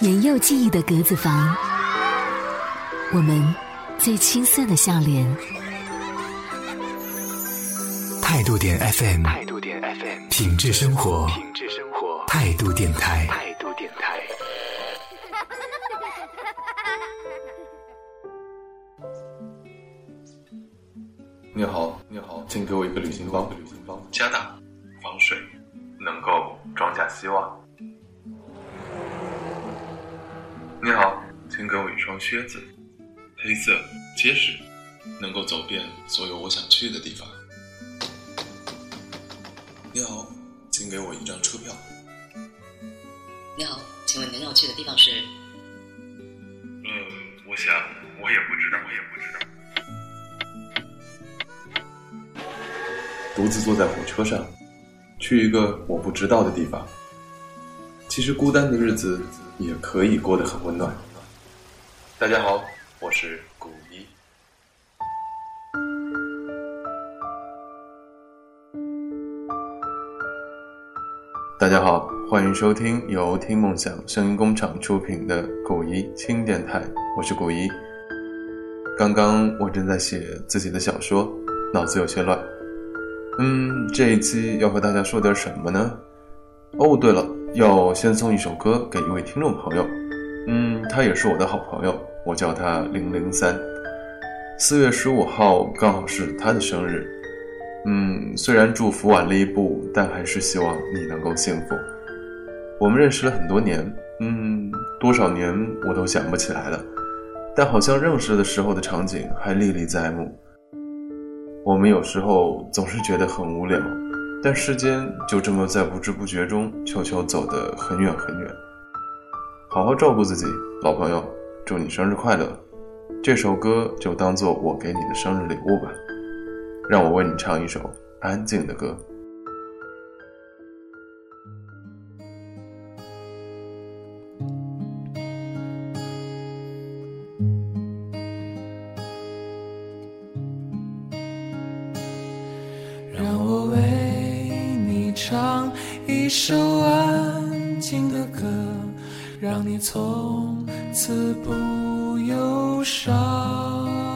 年幼记忆的格子房，我们最青涩的笑脸。态度点 FM，态度点 FM，品质生活，品质生活，态度电台，态度电台。你好，你好，请给我一个旅行包，旅行包，加大，防水，能够装下希望。你好，请给我一双靴子，黑色，结实，能够走遍所有我想去的地方。你好，请给我一张车票。你好，请问您要去的地方是？嗯，我想我也不知道，我也不知道。独自坐在火车上，去一个我不知道的地方。其实孤单的日子也可以过得很温暖。大家好，我是古一。大家好，欢迎收听由听梦想声音工厂出品的古一轻电台，我是古一。刚刚我正在写自己的小说，脑子有些乱。嗯，这一期要和大家说点什么呢？哦，对了，要先送一首歌给一位听众朋友。嗯，他也是我的好朋友，我叫他零零三。四月十五号刚好是他的生日。嗯，虽然祝福晚了一步，但还是希望你能够幸福。我们认识了很多年，嗯，多少年我都想不起来了，但好像认识的时候的场景还历历在目。我们有时候总是觉得很无聊，但时间就这么在不知不觉中悄悄走得很远很远。好好照顾自己，老朋友，祝你生日快乐！这首歌就当做我给你的生日礼物吧。让我为你唱一首安静的歌。唱一首安静的歌，让你从此不忧伤。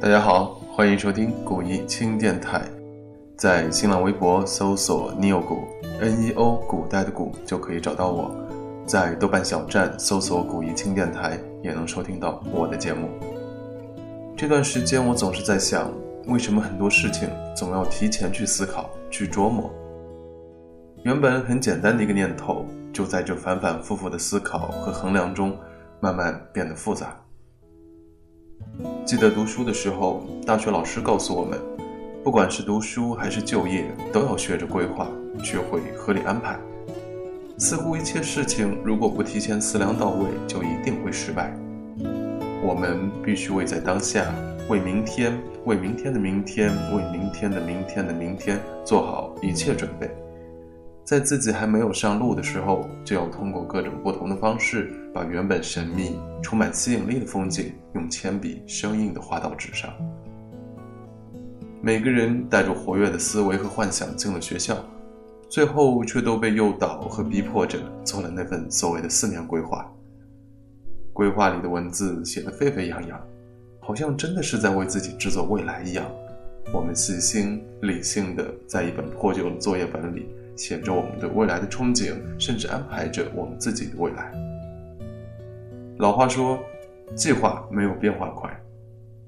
大家好，欢迎收听古一轻电台，在新浪微博搜索 “neo 古 n e o 古代的古”就可以找到我，在豆瓣小站搜索“古一轻电台”也能收听到我的节目。这段时间我总是在想，为什么很多事情总要提前去思考、去琢磨？原本很简单的一个念头，就在这反反复复的思考和衡量中，慢慢变得复杂。记得读书的时候，大学老师告诉我们，不管是读书还是就业，都要学着规划，学会合理安排。似乎一切事情如果不提前思量到位，就一定会失败。我们必须为在当下，为明天，为明天的明天，为明天的明天的明天做好一切准备。在自己还没有上路的时候，就要通过各种不同的方式，把原本神秘、充满吸引力的风景，用铅笔生硬地画到纸上。每个人带着活跃的思维和幻想进了学校，最后却都被诱导和逼迫着做了那份所谓的四年规划。规划里的文字写得沸沸扬扬，好像真的是在为自己制作未来一样。我们细心、理性的在一本破旧的作业本里。写着我们对未来的憧憬，甚至安排着我们自己的未来。老话说，计划没有变化快。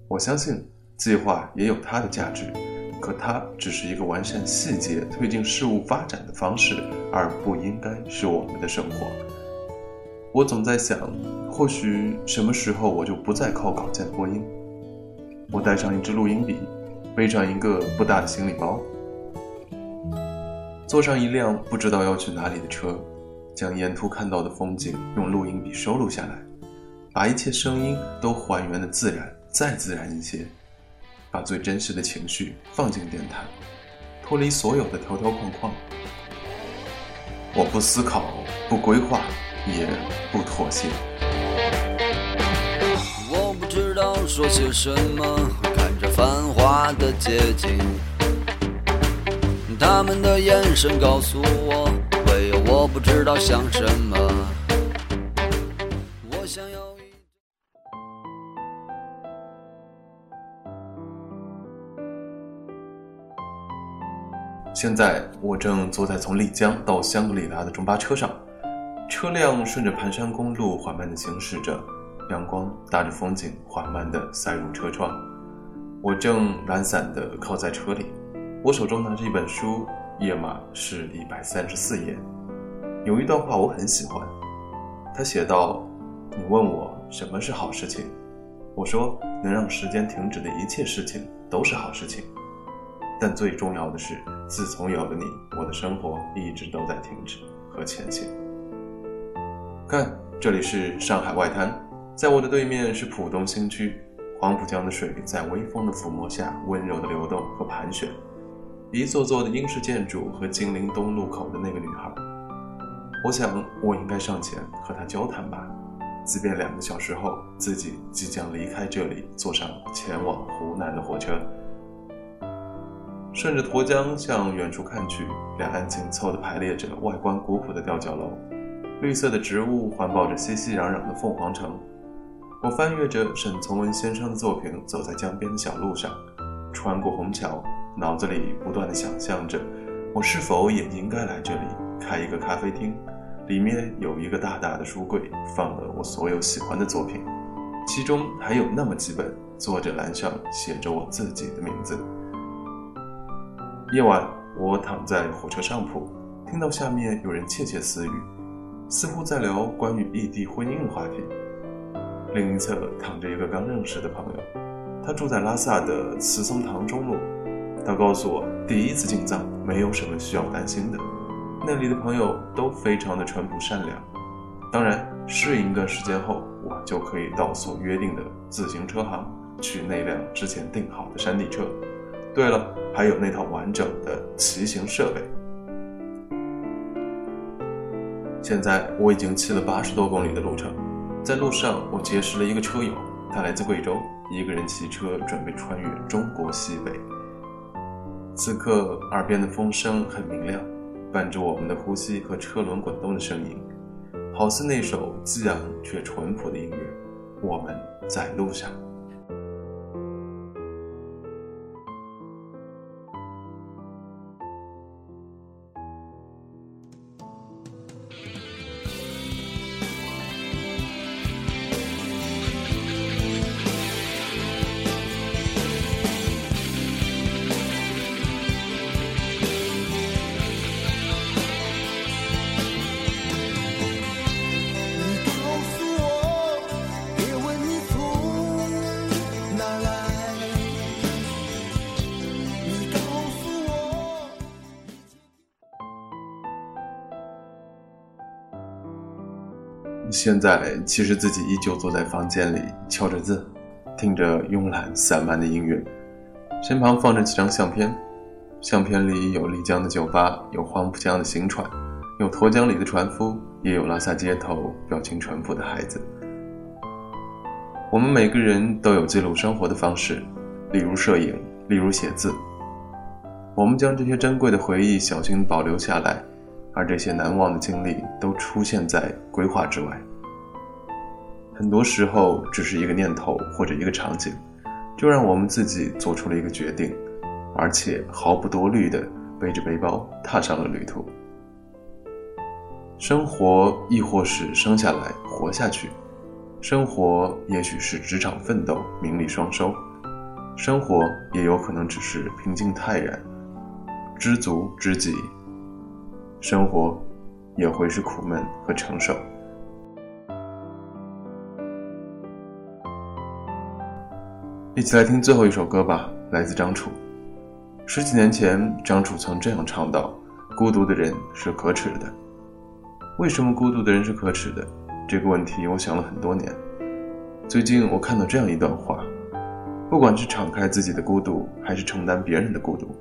我相信计划也有它的价值，可它只是一个完善细节、推进事物发展的方式，而不应该是我们的生活。我总在想，或许什么时候我就不再靠稿件播音，我带上一支录音笔，背上一个不大的行李包。坐上一辆不知道要去哪里的车，将沿途看到的风景用录音笔收录下来，把一切声音都还原的自然，再自然一些，把最真实的情绪放进电台，脱离所有的条条框框。我不思考，不规划，也不妥协。我不知道说些什么，看着繁华的街景，他们的眼神告诉我，唯有我不知道想什么。我想要。现在我正坐在从丽江到香格里拉的中巴车上，车辆顺着盘山公路缓慢的行驶着，阳光搭着风景缓慢的塞入车窗。我正懒散的靠在车里，我手中拿着一本书，页码是一百三十四页。有一段话我很喜欢，他写道：“你问我什么是好事情，我说能让时间停止的一切事情都是好事情。”但最重要的是，自从有了你，我的生活一直都在停止和前行。看，这里是上海外滩，在我的对面是浦东新区，黄浦江的水在微风的抚摸下温柔的流动和盘旋，一座座的英式建筑和金陵东路口的那个女孩。我想，我应该上前和她交谈吧，即便两个小时后自己即将离开这里，坐上前往湖南的火车。顺着沱江向远处看去，两岸紧凑地排列着外观古朴的吊脚楼，绿色的植物环抱着熙熙攘攘的凤凰城。我翻阅着沈从文先生的作品，走在江边的小路上，穿过虹桥，脑子里不断地想象着，我是否也应该来这里开一个咖啡厅，里面有一个大大的书柜，放了我所有喜欢的作品，其中还有那么几本，作者栏上写着我自己的名字。夜晚，我躺在火车上铺，听到下面有人窃窃私语，似乎在聊关于异地婚姻的话题。另一侧躺着一个刚认识的朋友，他住在拉萨的慈松堂中路。他告诉我，第一次进藏没有什么需要担心的，那里的朋友都非常的淳朴善良。当然，适应一段时间后，我就可以到所约定的自行车行去那辆之前订好的山地车。对了，还有那套完整的骑行设备。现在我已经骑了八十多公里的路程，在路上我结识了一个车友，他来自贵州，一个人骑车准备穿越中国西北。此刻耳边的风声很明亮，伴着我们的呼吸和车轮滚动的声音，好似那首激昂却淳朴的音乐。我们在路上。现在其实自己依旧坐在房间里敲着字，听着慵懒散漫的音乐，身旁放着几张相片，相片里有丽江的酒吧，有黄浦江的行船，有沱江里的船夫，也有拉萨街头表情淳朴的孩子。我们每个人都有记录生活的方式，例如摄影，例如写字。我们将这些珍贵的回忆小心保留下来。而这些难忘的经历都出现在规划之外。很多时候，只是一个念头或者一个场景，就让我们自己做出了一个决定，而且毫不多虑地背着背包踏上了旅途。生活亦或是生下来活下去，生活也许是职场奋斗、名利双收，生活也有可能只是平静泰然、知足知己。生活也会是苦闷和承受。一起来听最后一首歌吧，来自张楚。十几年前，张楚曾这样唱道：“孤独的人是可耻的。”为什么孤独的人是可耻的？这个问题我想了很多年。最近我看到这样一段话：不管是敞开自己的孤独，还是承担别人的孤独，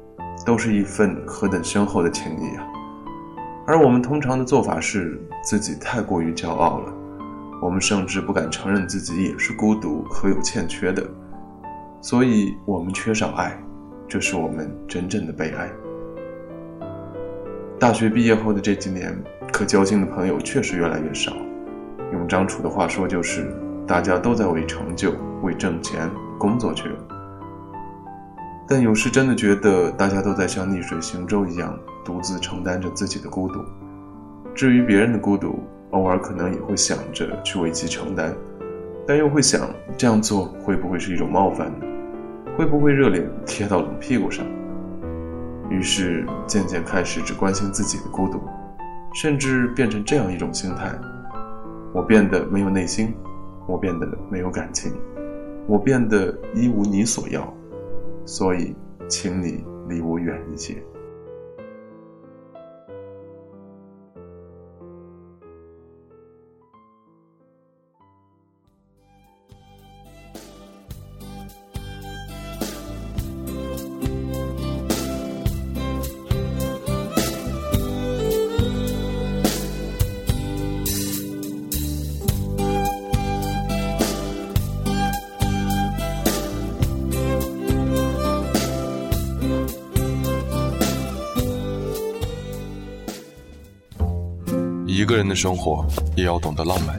都是一份何等深厚的情谊啊！而我们通常的做法是，自己太过于骄傲了，我们甚至不敢承认自己也是孤独和有欠缺的，所以我们缺少爱，这是我们真正的悲哀。大学毕业后的这几年，可交心的朋友确实越来越少。用张楚的话说，就是大家都在为成就、为挣钱工作去了。但有时真的觉得，大家都在像逆水行舟一样，独自承担着自己的孤独。至于别人的孤独，偶尔可能也会想着去为其承担，但又会想，这样做会不会是一种冒犯呢？会不会热脸贴到冷屁股上？于是渐渐开始只关心自己的孤独，甚至变成这样一种心态：我变得没有内心，我变得没有感情，我变得一无你所要，所以，请你离我远一些。一个人的生活也要懂得浪漫，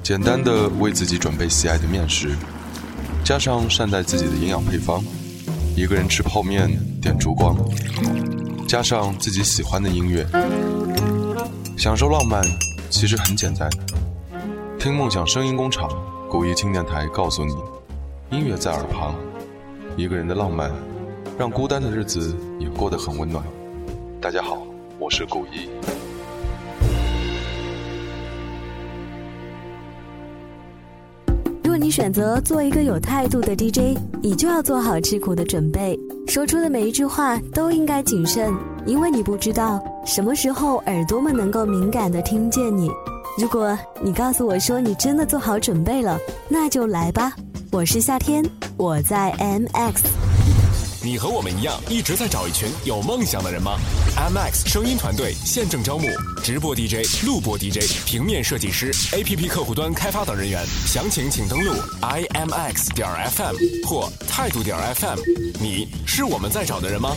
简单的为自己准备喜爱的面食，加上善待自己的营养配方。一个人吃泡面点烛光，加上自己喜欢的音乐，享受浪漫其实很简单。听梦想声音工厂，古一轻电台告诉你，音乐在耳旁，一个人的浪漫，让孤单的日子也过得很温暖。大家好，我是古一。你选择做一个有态度的 DJ，你就要做好吃苦的准备，说出的每一句话都应该谨慎，因为你不知道什么时候耳朵们能够敏感的听见你。如果你告诉我说你真的做好准备了，那就来吧。我是夏天，我在 MX。你和我们一样，一直在找一群有梦想的人吗？IMX 声音团队现正招募直播 DJ、录播 DJ、平面设计师、APP 客户端开发等人员，详情请登录 imx 点 FM 或态度点 FM。你是我们在找的人吗？